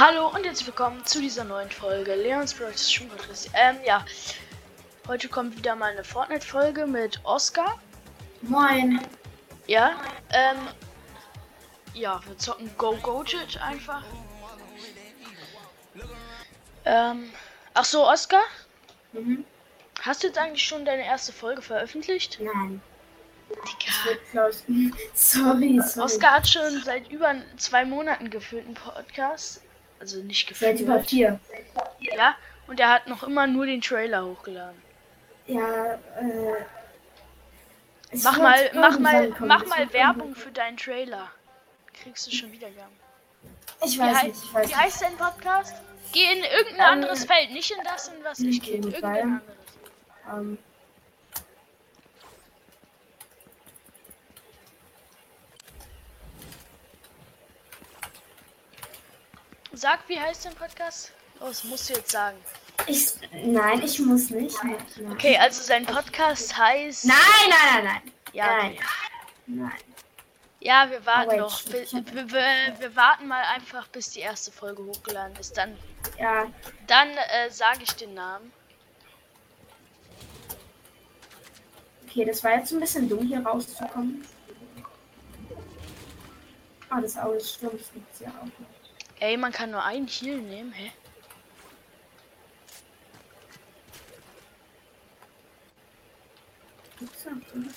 Hallo und herzlich willkommen zu dieser neuen Folge Leons Brothers Schuhmatrice. Ähm, ja. Heute kommt wieder mal eine Fortnite-Folge mit Oscar. Moin. Ja. Ähm. Ja, wir zocken Go Goated einfach. Ähm. Ach so, Oscar? Mhm. Hast du jetzt eigentlich schon deine erste Folge veröffentlicht? Nein. Digga. Sorry, sorry. Oscar hat schon seit über zwei Monaten gefühlt einen Podcast. Also nicht Seit über vier. Ja. Und er hat noch immer nur den Trailer hochgeladen. Ja, äh. Mach mal, mach mal, mach mal Werbung für deinen Trailer. Kriegst du schon Wiedergaben. Ich Wie, weiß hei- nicht, ich weiß wie heißt dein Podcast? Geh in irgendein Ähm, anderes Feld, nicht in das, in was ich gehe. Irgendein anderes. nicht. Ähm, Sag, wie heißt dein Podcast? Oh, das musst du jetzt sagen. ich. Nein, ich muss nicht. Nein, nein. Okay, also sein Podcast heißt. Nein, nein, nein, nein. Ja, Nein. okay. Nein. ja wir warten Oh, noch. Wir, wir, wir, wir warten mal einfach, bis die erste Folge hochgeladen ist. Dann, Ja, dann äh, sage ich den Namen. okay, das war jetzt ein bisschen dumm, hier rauszukommen. Ah, das Auge des Sturms gibt's ja auch noch. Ey, man kann nur einen Heal nehmen, hä?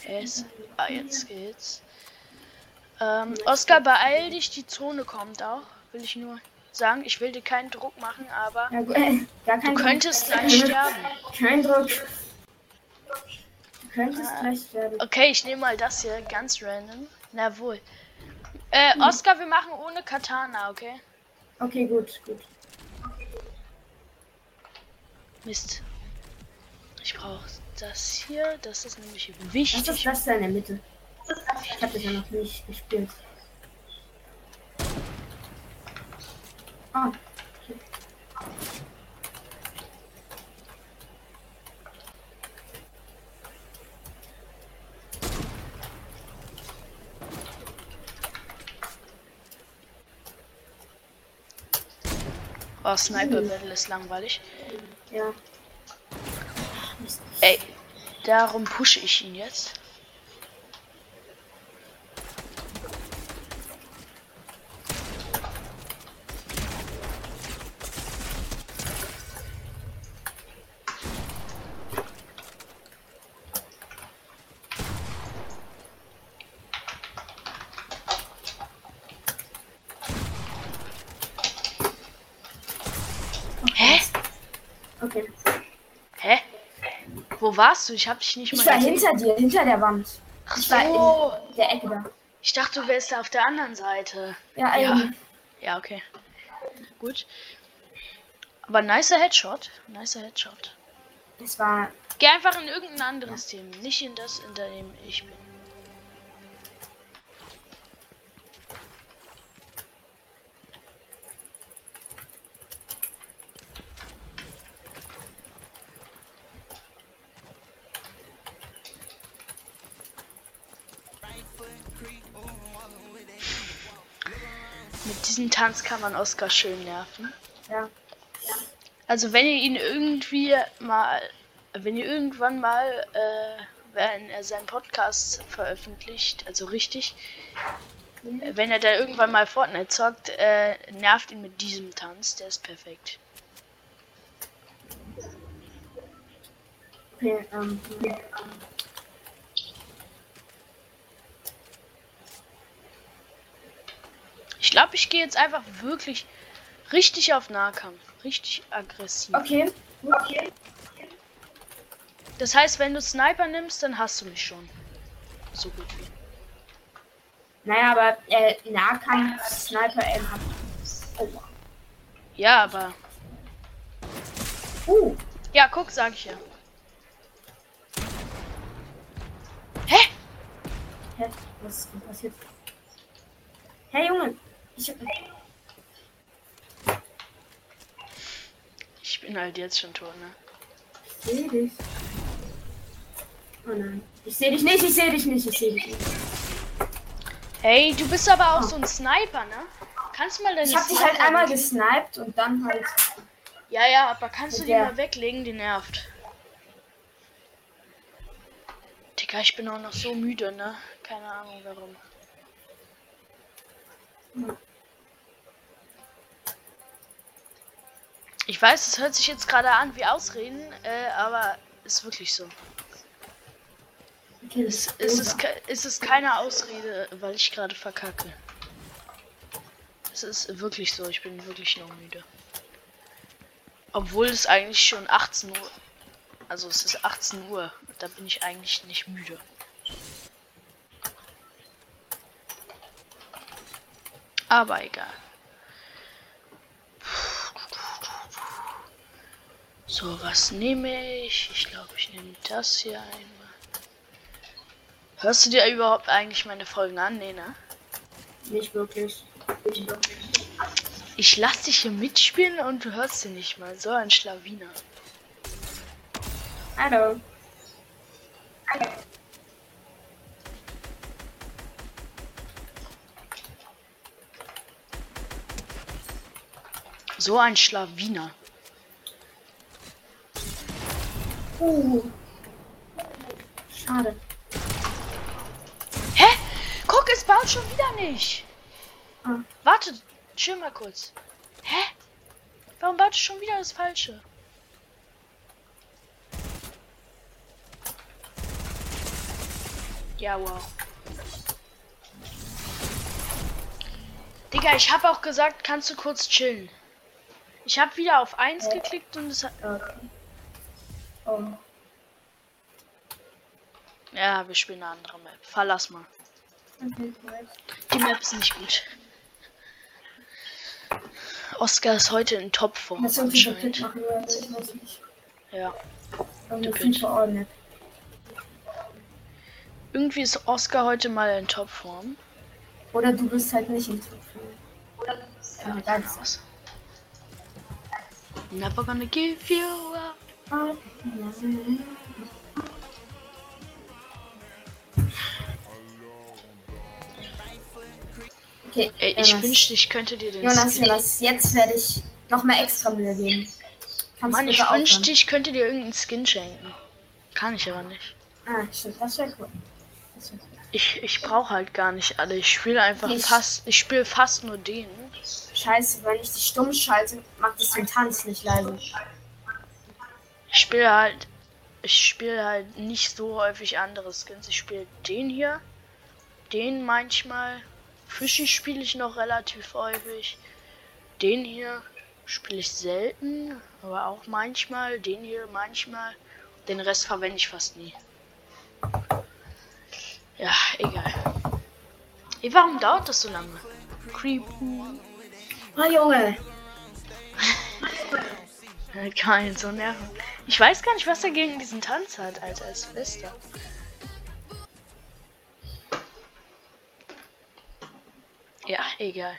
Es, ah, jetzt geht's. Ähm, Oscar, beeil dich, die Zone kommt auch. Will ich nur sagen. Ich will dir keinen Druck machen, aber Ja, du Druck. könntest gleich sterben. Kein Druck. Du könntest gleich sterben. Okay, ich nehme mal das hier ganz random. Na wohl. Äh, Oscar, wir machen ohne Katana, okay? Okay, gut, gut. Mist. Ich brauche das hier. Das ist nämlich Was ist wichtig. das da in der Mitte? Ich habe das ja noch nicht gespielt. Ah, Oh, Sniper Battle ist langweilig. ja. Ey, darum pushe ich ihn jetzt. Okay. Hä? Wo warst du? Ich hab dich nicht Ich mal war gesehen. hinter dir, hinter der Wand. Ach Ich war so. in der Ecke da. Ich dachte, du wärst da auf der anderen Seite. Ja, Ja. Ja, okay. Gut. Aber nicer Headshot. Nicer Headshot. es war. Geh einfach in irgendein anderes Team. Nicht in das, in dem ich bin. Mit diesem Tanz kann man Oscar schön nerven. Ja. Also wenn ihr ihn irgendwie mal, wenn ihr irgendwann mal, äh, wenn er seinen Podcast veröffentlicht, also richtig, äh, wenn er da irgendwann mal Fortnite zockt, äh, nervt ihn mit diesem Tanz, der ist perfekt. Okay, ähm. Ich glaube, ich gehe jetzt einfach wirklich richtig auf Nahkampf, richtig aggressiv. Okay. Okay. Das heißt, wenn du Sniper nimmst, dann hast du mich schon. So gut wie. Naja, aber äh, Nahkampf, Sniper, M hat. Oh. Ja, aber. Uh, Ja, guck, sag ich ja. Hä? hä? Was ist passiert? Hey Junge! Ich hab. Ich bin halt jetzt schon tot, ne? Ich seh dich. Oh nein. Ich sehe dich nicht, ich sehe dich nicht, ich sehe dich nicht. Hey, du bist aber auch so ein Sniper, ne? Kannst du mal deine Ich hab dich halt einmal weglegen? gesniped und dann halt. Ja, ja, aber kannst du die der- mal weglegen? Die nervt. Digga, ich bin auch noch so müde, ne? Keine Ahnung warum. Ich weiß, es hört sich jetzt gerade an wie Ausreden, äh, aber ist wirklich so. Okay, Es, es, ist, es ist keine Ausrede, weil ich gerade verkacke. Es ist wirklich so, ich bin wirklich noch müde. Obwohl es eigentlich schon 18 Uhr. Also es ist 18 Uhr. Da bin ich eigentlich nicht müde. Aber egal. So, was nehme ich? Ich glaube, ich nehme das hier einmal. Hörst du dir überhaupt eigentlich meine Folgen an? Nee, ne? Nicht wirklich. Nicht wirklich. Ich lass dich hier mitspielen und du hörst sie nicht mal. So ein Schlawiner. Hallo. So ein Schlawiner. Uh. Schade. Hä? Guck, es baut schon wieder nicht. Ah. Warte, chill mal kurz. Hä? Warum baut es schon wieder das Falsche? Ja, wow. Digga, ich habe auch gesagt, kannst du kurz chillen. Ich habe wieder auf 1 Äh. geklickt und es hat... Okay. Oh. Ja, wir spielen eine andere Map. Verlass mal. Okay. Die Map ist nicht gut. Oscar ist heute in Topform Pit anscheinend. machen, oder? Ich weiß nicht. Ja. Irgendwie ist Oscar heute mal in Topform. Oder du bist halt nicht in Topform. Ja, ganz. Was? Never gonna give you up. Okay, Ey, ich Jonas. wünschte, ich könnte dir den Jonas, Skin. Jonas, jetzt werde ich noch mehr extra Mühe geben. Kannst Mann, ich bitte wünschte, aufhören? ich könnte dir irgendeinen Skin schenken. Kann ich aber nicht. Ah, stimmt, das wäre cool. Das wär cool. Ich, ich brauche halt gar nicht alle. Ich spiele einfach Ich- fast. Ich spiele fast nur den. Scheiße, wenn ich die stumm schalte, macht es den Tanz nicht leise. Ich spiele halt. Ich spiele halt nicht so häufig andere Skins. Ich spiele den hier. Den manchmal. Fischi spiele ich noch relativ häufig. Den hier spiele ich selten, aber auch manchmal. Den hier manchmal. Den Rest verwende ich fast nie. Ja, egal. Ey, warum dauert das so lange? Creepen. Ah, Junge. Kein so nerven. Ich weiß gar nicht, was er gegen diesen Tanz hat, Alter, als Fester. Ja, egal.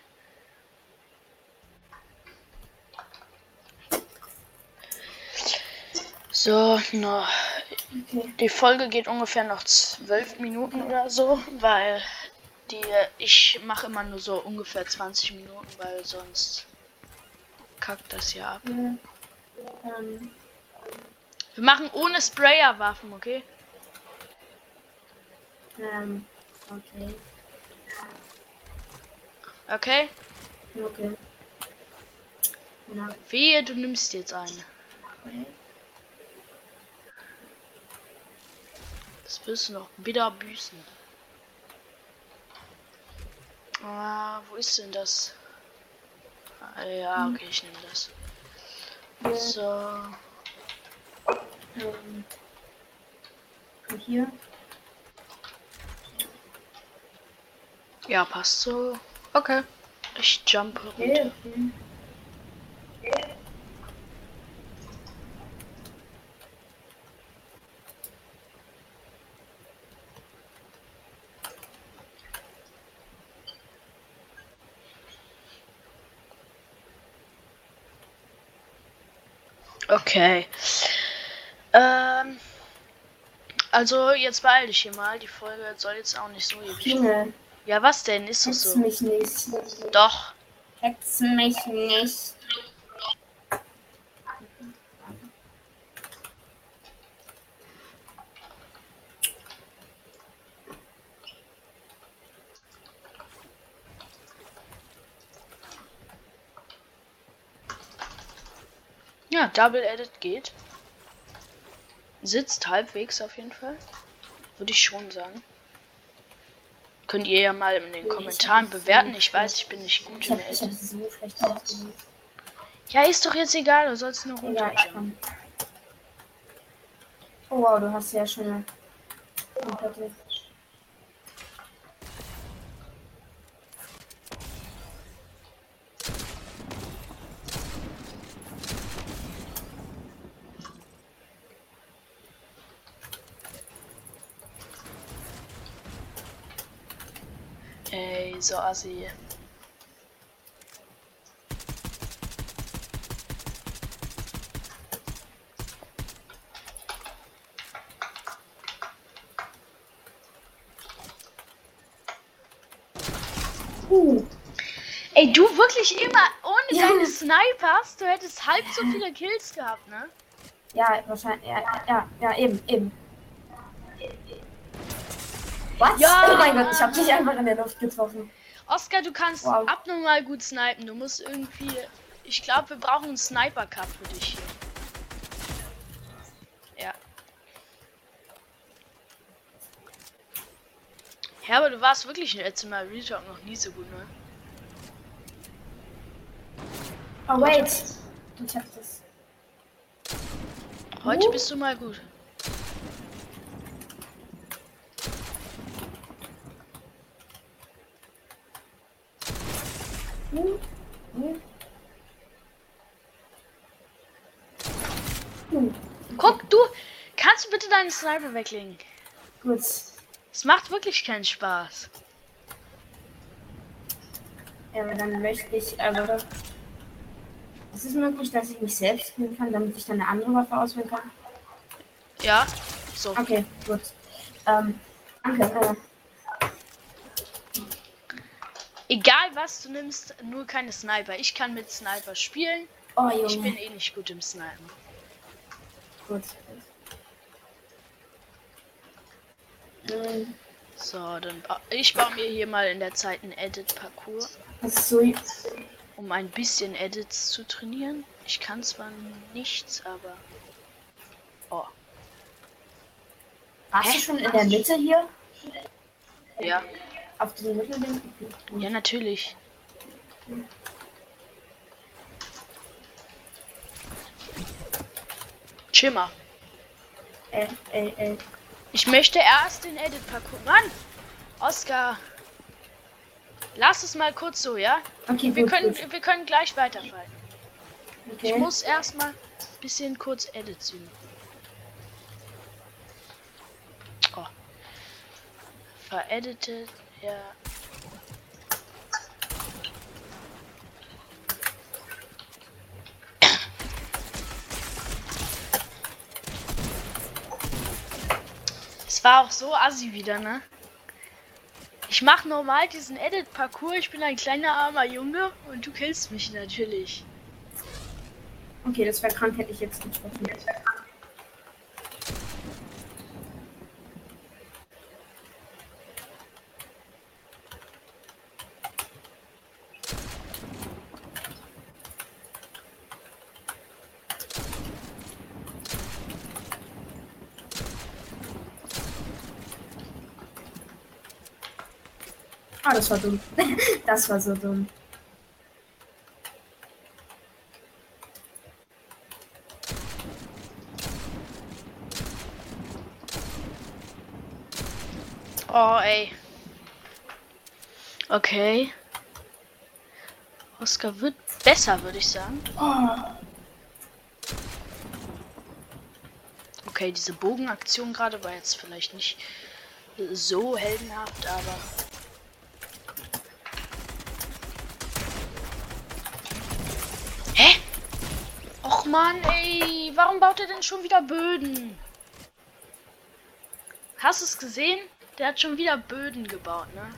So, noch. Okay. Die Folge geht ungefähr noch zwölf Minuten oder so, weil die ich mache immer nur so ungefähr 20 Minuten, weil sonst kackt das ja ab. Ja. Ähm, Wir machen ohne Sprayerwaffen, okay? ähm, okay. Okay? Okay. Na, Wehe, du nimmst jetzt eine. okay. Das wirst du noch wieder büßen. Ah, wo ist denn das? Ah, ja, okay, ich nehme das. So. Ähm, hier. Ja, passt so. Okay. Ich jump runter. Okay. Okay. Ähm. Also, jetzt beeil dich hier mal. Die Folge soll jetzt auch nicht so ewig. Junge, Ja, was denn? Ist du so. mich nicht? Doch. Hetz mich nicht. Ja, Double Edit geht. Sitzt halbwegs auf jeden Fall. Würde ich schon sagen. Könnt ihr ja mal in den Kommentaren bewerten. Ich weiß, ich bin nicht gut in Edit. Ja, ist doch jetzt egal, du sollst nur runter. Oh wow, du hast ja schon eine komplette. Ey, so assi. Uh, Ey, du wirklich immer ohne Ja. deine Snipers, du hättest halb so viele Kills gehabt, ne? ja, wahrscheinlich. Ja, ja, ja, eben, eben. Was? Ja. Oh mein Gott, ich habe dich einfach in der Luft getroffen. Oscar, du kannst Wow. abnormal gut snipen. Du musst irgendwie. Ich glaube, wir brauchen einen Sniper Cup für dich hier. Ja. Ja, aber du warst wirklich letztes Mal Real Talk noch nie so gut, ne? Oh, wait. Du checkst es. Heute Uh. bist du mal gut. Hm? Hm? Hm. Guck, du kannst du bitte deinen Sniper weglegen. Gut. Es macht wirklich keinen Spaß. Ja, aber dann möchte ich, oder? Ist es möglich, dass ich mich selbst spielen kann, damit ich dann eine andere Waffe auswählen kann? Ja. So. Okay, gut. Ähm, danke. Äh, Egal was du nimmst, nur keine Sniper. Ich kann mit Sniper spielen. oh, Ich bin eh nicht gut im Snipen. Gut. So, dann ba ich baue mir hier mal in der Zeit einen Edit-Parcours, um ein bisschen Edits zu trainieren. Ich kann zwar nichts, aber. Oh, Warst Hä? du schon in der Mitte hier? ja. Auf diesem Mittelding? Ja, natürlich. Schimmer. Äh, äh, äh. Ich möchte erst den Edit-Parcours. Mann! Oscar! Lass es mal kurz so, ja? Okay, Wir gut, können, gut. wir können gleich weiterfallen. Okay. Ich muss erstmal ein bisschen kurz Edits üben. Oh. Vereditet, ja. War auch so assi wieder, ne? Ich mach normal diesen Edit-Parcours, ich bin ein kleiner armer Junge und du killst mich natürlich. Okay, das wäre krank, hätte ich jetzt getroffen. Ah, das war dumm. das war so dumm. Oh, ey. Okay. Oscar wird besser, würde ich sagen. Okay, diese Bogenaktion gerade war jetzt vielleicht nicht so heldenhaft, aber. Mann, ey. Warum baut er denn schon wieder Böden? Hast du es gesehen? Der hat schon wieder Böden gebaut, ne?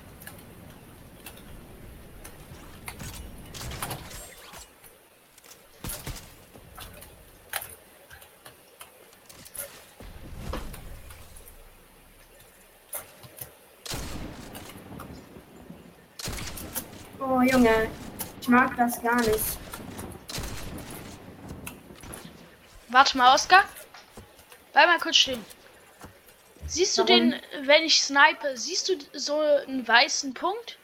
Oh Junge, ich mag das gar nicht. Warte mal, Oscar. Bleib mal kurz stehen. Siehst du Warum? den, wenn ich snipe, siehst du so einen weißen Punkt?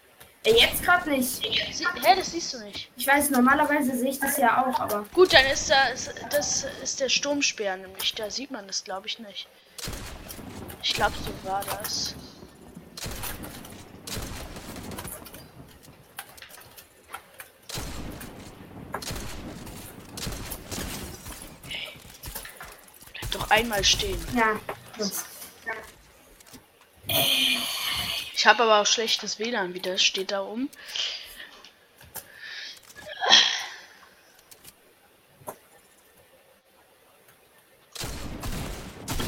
Äh, Jetzt gerade nicht. Sie Hä, das siehst du nicht. Ich weiß, normalerweise sehe ich das ja auch, aber. Gut, dann ist das, das ist der Sturmspeer nämlich. Da sieht man das, glaube ich, nicht. Ich glaube, so war das. Doch einmal stehen. Ja. Ich habe aber auch schlechtes WLAN wieder, steht da oben.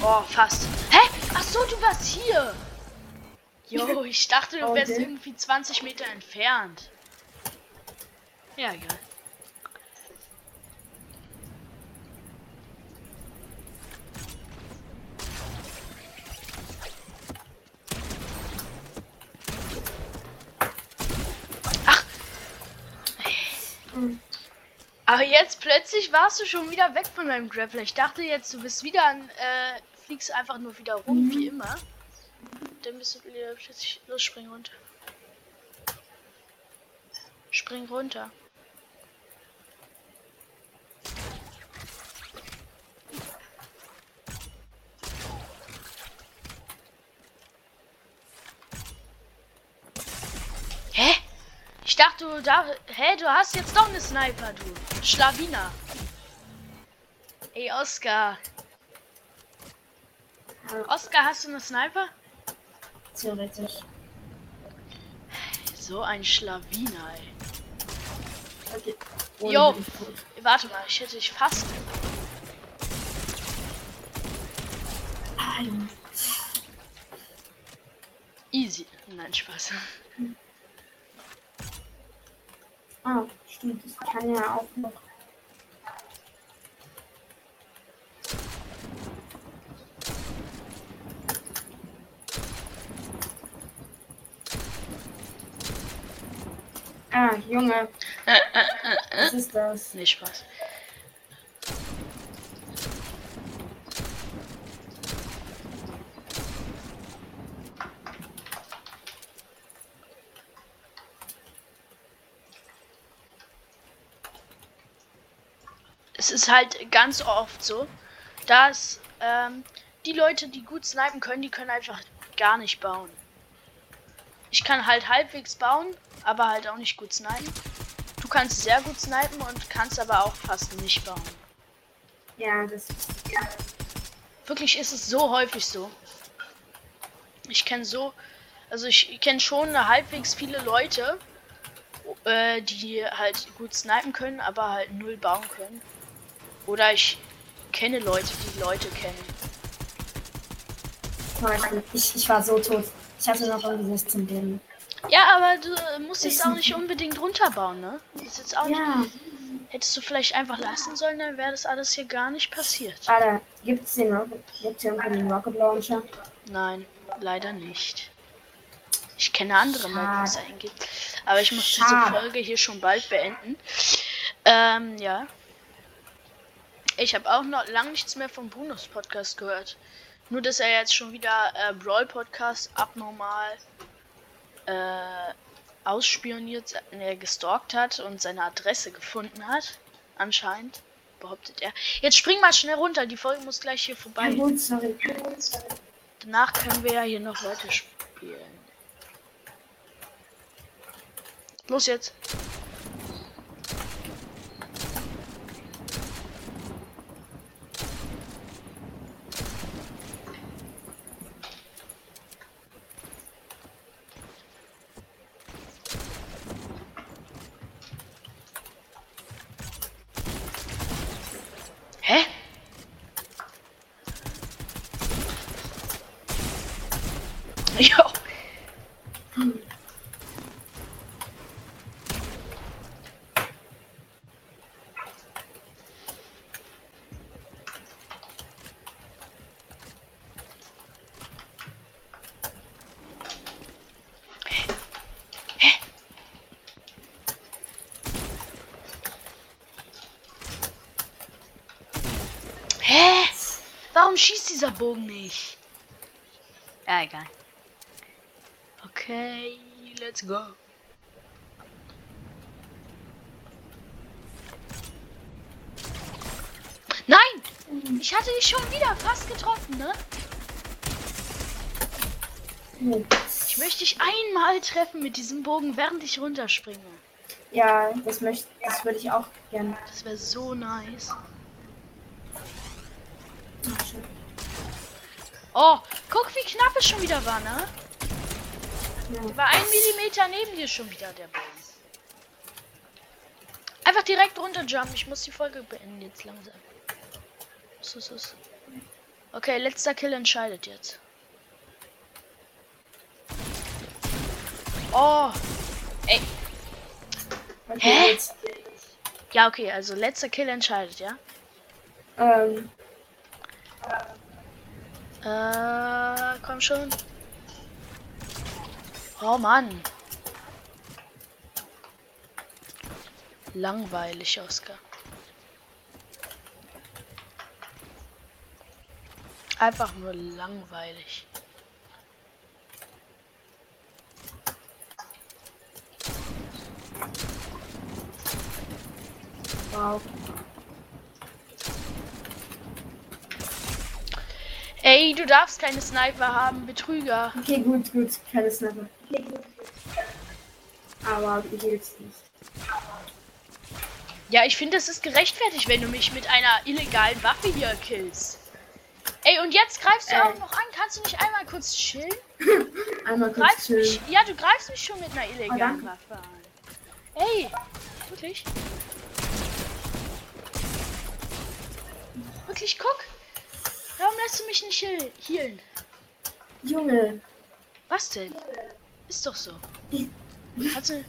Oh, fast. Hä? Ach so, du warst hier. Jo, ich dachte, du wärst Okay. irgendwie 20 Meter entfernt. Ja, egal. Aber jetzt plötzlich warst du schon wieder weg von deinem Grappler. Ich dachte jetzt, du bist wieder an, äh, fliegst einfach nur wieder rum, wie immer. Dann bist du wieder plötzlich, los, spring runter. Spring runter. Hä? Ich dachte, du da. Hä, du hast jetzt doch eine Sniper, du. Schlawiner. Ey, Oscar. Oscar, hast du eine Sniper? Theoretisch. So ein Schlawiner, ey. Okay. Jo. Warte mal, ich hätte dich fast. Easy. Nein, Spaß. Ah, stimmt. Das kann ja auch noch. Ah, Junge. Was ist das? Nee, Spaß. Ist halt ganz oft so, dass ähm, die Leute, die gut snipen können, die können einfach gar nicht bauen. Ich kann halt halbwegs bauen, aber halt auch nicht gut snipen. Du kannst sehr gut snipen und kannst aber auch fast nicht bauen. Ja, das. Ja. Wirklich ist es so häufig so. Ich kenne so, also ich kenne schon halbwegs viele Leute, äh, die halt gut snipen können, aber halt null bauen können. Oder ich kenne Leute, die Leute kennen. Ich, ich war so tot. Ich hatte noch irgendwie 16 Leben. Ja, aber du äh, musst jetzt auch nicht unbedingt runterbauen, ne? Das ist jetzt auch nicht, Ja, hättest du vielleicht einfach lassen sollen, dann wäre das alles hier gar nicht passiert. Alter, gibt's den Rocket, gibt's hier irgendwie den Rocket Launcher? Nein, leider nicht. Ich kenne andere was Schade. es einen gibt. Aber ich muss diese Schade. Folge hier schon bald beenden. Ähm, ja. Ich habe auch noch lang nichts mehr vom Brunos Podcast gehört. Nur, dass er jetzt schon wieder äh, Brawl Podcast abnormal äh, ausspioniert, äh, gestalkt hat und seine Adresse gefunden hat. Anscheinend, behauptet er. Jetzt spring mal schnell runter, die Folge muss gleich hier vorbei. Ja, gut, sorry. Danach können wir ja hier noch weiter spielen. Los jetzt. Ja. Warum schießt dieser Bogen nicht? Ja, egal. Okay, let's go. Nein! Ich hatte dich schon wieder fast getroffen, ne? Ich möchte dich einmal treffen mit diesem Bogen, während ich runterspringe. Ja, das möchte, das würde ich auch gerne. Das wäre so nice. Oh, guck, wie knapp es schon wieder war, ne? War ein Millimeter neben dir schon wieder der Bogen. Einfach direkt runterjumpen. Ich muss die Folge beenden jetzt langsam. So, so, so. Okay, letzter Kill entscheidet jetzt. Oh. Ey. Hä? Ja, okay, also letzter Kill entscheidet, ja? Ähm, Äh, komm schon. Oh Mann. Langweilig, Oscar. Einfach nur langweilig. wow. Ey, du darfst keine Sniper haben, Betrüger. Okay, gut, gut. Keine Snapper. Aber du hilfst nicht. Ja, ich finde, es ist gerechtfertigt, wenn du mich mit einer illegalen Waffe hier killst. Ey, und jetzt greifst du Äh. auch noch an. Kannst du nicht einmal kurz chillen? Einmal kurz Greifst mich, chillen. ja, du greifst mich schon mit einer illegalen danke. Waffe an. Ey, wirklich? Wirklich, guck. Warum lässt du mich nicht heal- healen? Junge. Was denn? Ist doch so. Hast du,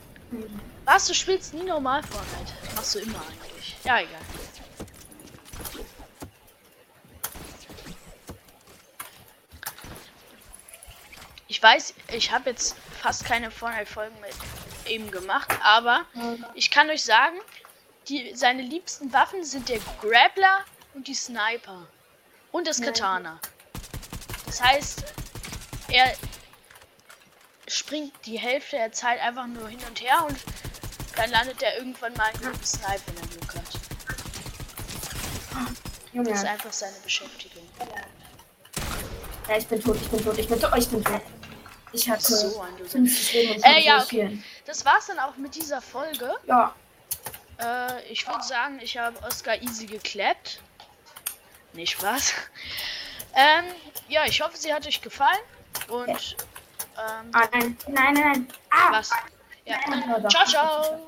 was, du spielst nie normal Fortnite? Machst du immer eigentlich. Ja, egal. Ich weiß, ich habe jetzt fast keine Fortnite-Folgen mit ihm gemacht, aber ich kann euch sagen, die, seine liebsten Waffen sind der Grappler und die Sniper. Und das Ja. Katana. Das heißt, er springt die Hälfte der Zeit einfach nur hin und her und dann landet er irgendwann mal in einem Sniper, wenn er Glück hat. Das ist Junge. einfach seine Beschäftigung. Ja, ich bin tot, ich bin tot, ich bin tot, ich bin tot. Ich hatte So ein Loser. 50 Leben und Äh, ja, okay. Das war's dann auch mit dieser Folge. Ja, Äh, ich würde sagen, ich habe Oscar easy geklappt. Nee, Spaß. Ähm, ja, ich hoffe, sie hat euch gefallen. Und, ähm, ah, nein, nein, nein. Ah, was? Ja, dann, ciao, ciao.